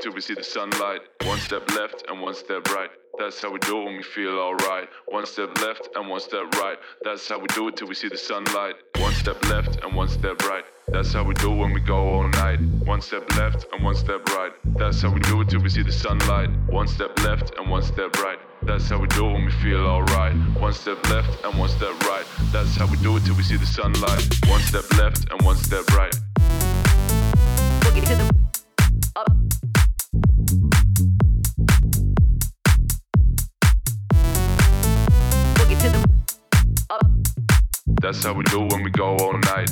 Till we see the sunlight. One step left and one step right. That's how we do it when we feel alright. One step left and one step right. That's how we do it till we see the sunlight. One step left and one step right. That's how we do it when we go all night. One step left and one step right. That's how we do it till we see the sunlight. One step left and one step right. That's how we do it when we feel alright. One step left and one step right. That's how we do it till we see the sunlight. One step left and one step right. Boogie to the That's how we do when we go all night.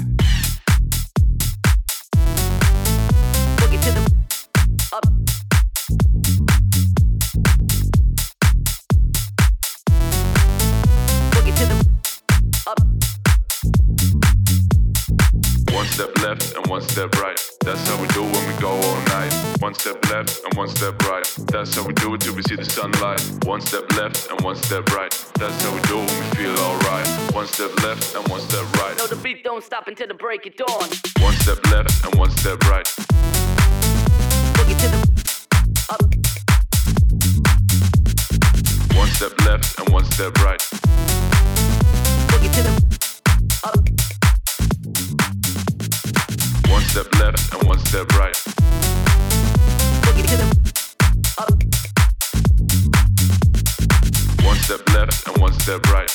Boogie to the up. Boogie to the up. One step left and one step right. That's how we do when we go all night. One step left and one step right. That's how we do it till we see the sunlight. One step left and one step right. That's how we do when we feel alright. One step left and one step right. No, the beat don't stop until the break of dawn. One step left and one step right. Boogie to the up. One step left and one step right. Boogie to the up. Step left and one step right. One step left and one step right.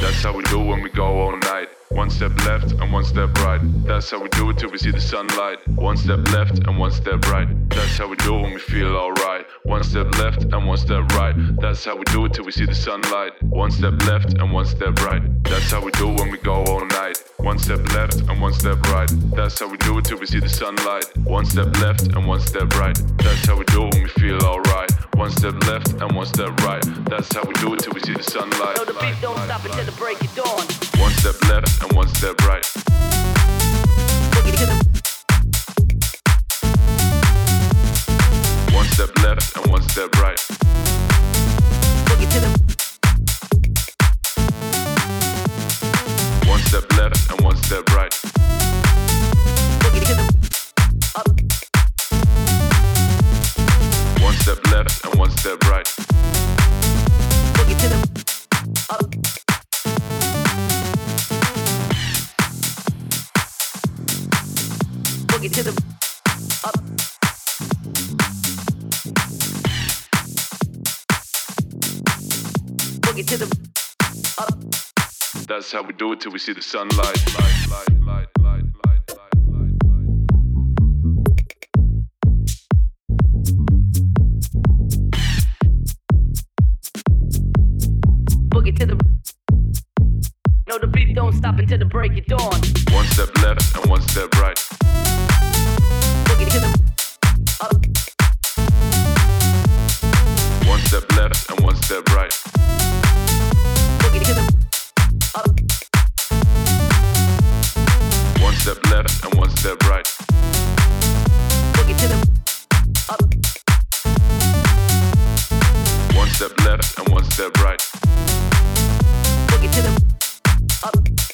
That's how we do when we go all night. One step left and one step right. That's how we do it till we see the sunlight. One step left and one step right. That's how we do when we feel alright. One step left and one step right. That's how we do it till we see the sunlight. One step left and one step right. That's how we do it when we go all night. One step left and one step right. That's how we do it till we see the sunlight. One step left and one step right. That's how we do it when we feel alright. One step left and one step right. That's how we do it till we see the sunlight. No, the beat don't stop until the break of dawn. One step left and one step right. One step left and one step right. boogie to the One step left and one step right. boogie to the up. One step left and one step right. Boogie to the up. Boogie to the Boogie to the. That's how we do it till we see the sunlight. Light, light, light, light, light, light, light, light. Boogie to the No, the beat don't stop until the break of dawn. One step left and one step right. Boogie to the up. One step left and one step right. step left and one step right. Boogie to the up. One step left and one step right. Boogie to the up.